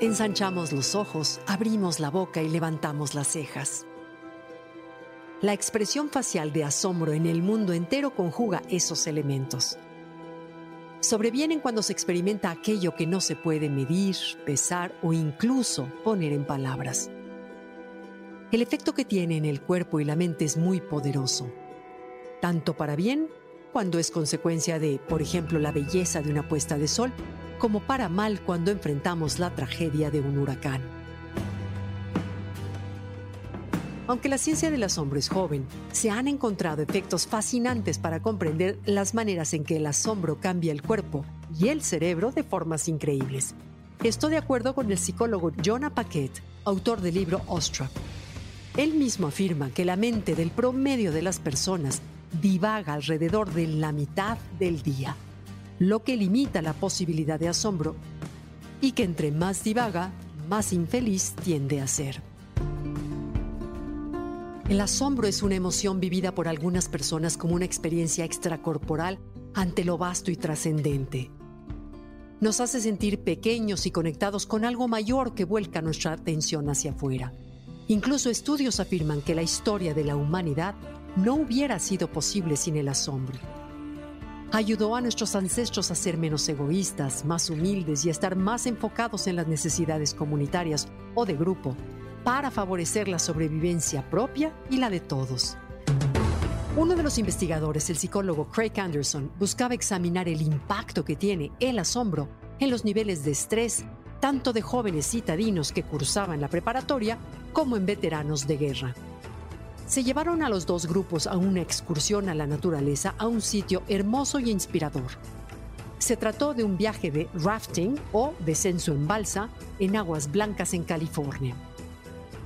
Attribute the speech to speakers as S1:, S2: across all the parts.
S1: Ensanchamos los ojos, abrimos la boca y levantamos las cejas. La expresión facial de asombro en el mundo entero conjuga esos elementos. Sobrevienen cuando se experimenta aquello que no se puede medir, pesar o incluso poner en palabras. El efecto que tiene en el cuerpo y la mente es muy poderoso, tanto para bien cuando es consecuencia de, por ejemplo, la belleza de una puesta de sol, como para mal cuando enfrentamos la tragedia de un huracán. Aunque la ciencia del asombro es joven, se han encontrado efectos fascinantes para comprender las maneras en que el asombro cambia el cuerpo y el cerebro de formas increíbles. Esto de acuerdo con el psicólogo Jonah Paquette, autor del libro Ostra. Él mismo afirma que la mente del promedio de las personas divaga alrededor de la mitad del día lo que limita la posibilidad de asombro, y que entre más divaga, más infeliz tiende a ser. El asombro es una emoción vivida por algunas personas como una experiencia extracorporal ante lo vasto y trascendente. Nos hace sentir pequeños y conectados con algo mayor que vuelca nuestra atención hacia afuera. Incluso estudios afirman que la historia de la humanidad no hubiera sido posible sin el asombro ayudó a nuestros ancestros a ser menos egoístas, más humildes y a estar más enfocados en las necesidades comunitarias o de grupo, para favorecer la sobrevivencia propia y la de todos. Uno de los investigadores, el psicólogo Craig Anderson, buscaba examinar el impacto que tiene el asombro en los niveles de estrés, tanto de jóvenes citadinos que cursaban la preparatoria como en veteranos de guerra se llevaron a los dos grupos a una excursión a la naturaleza a un sitio hermoso y inspirador. Se trató de un viaje de rafting o descenso en balsa en aguas blancas en California.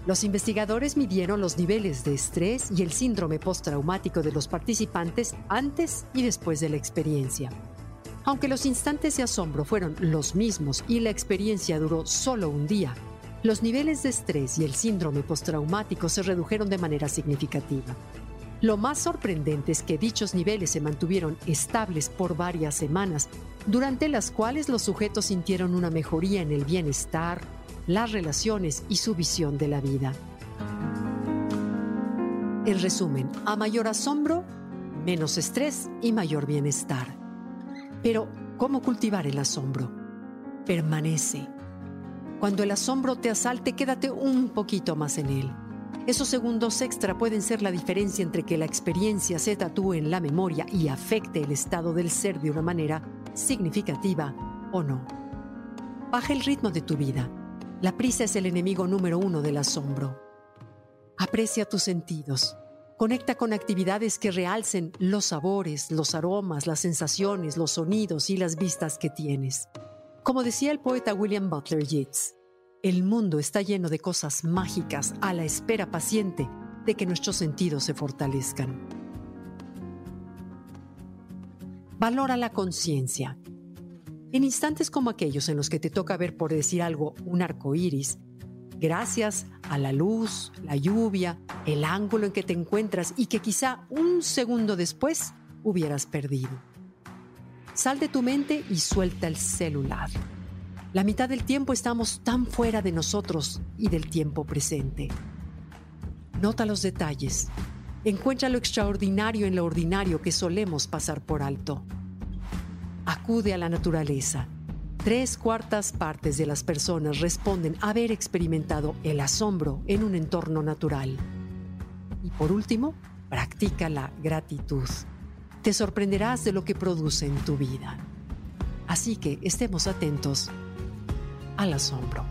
S1: Los investigadores midieron los niveles de estrés y el síndrome postraumático de los participantes antes y después de la experiencia. Aunque los instantes de asombro fueron los mismos y la experiencia duró solo un día, los niveles de estrés y el síndrome postraumático se redujeron de manera significativa. Lo más sorprendente es que dichos niveles se mantuvieron estables por varias semanas, durante las cuales los sujetos sintieron una mejoría en el bienestar, las relaciones y su visión de la vida. En resumen, a mayor asombro, menos estrés y mayor bienestar. Pero, ¿cómo cultivar el asombro? Permanece, cuando el asombro te asalte, quédate un poquito más en él. Esos segundos extra pueden ser la diferencia entre que la experiencia se tatúe en la memoria y afecte el estado del ser de una manera significativa o no. Baja el ritmo de tu vida. La prisa es el enemigo número uno del asombro. Aprecia tus sentidos. Conecta con actividades que realcen los sabores, los aromas, las sensaciones, los sonidos y las vistas que tienes. Como decía el poeta William Butler Yeats, el mundo está lleno de cosas mágicas a la espera paciente de que nuestros sentidos se fortalezcan. Valora la conciencia. En instantes como aquellos en los que te toca ver, por decir algo, un arco iris, gracias a la luz, la lluvia, el ángulo en que te encuentras y que quizá un segundo después hubieras perdido. Sal de tu mente y suelta el celular. La mitad del tiempo estamos tan fuera de nosotros y del tiempo presente. Nota los detalles. Encuentra lo extraordinario en lo ordinario que solemos pasar por alto. Acude a la naturaleza. Tres cuartas partes de las personas responden haber experimentado el asombro en un entorno natural. Y por último, practica la gratitud te sorprenderás de lo que produce en tu vida. Así que estemos atentos al asombro.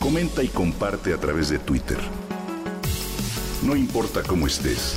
S2: Comenta y comparte a través de Twitter. No importa cómo estés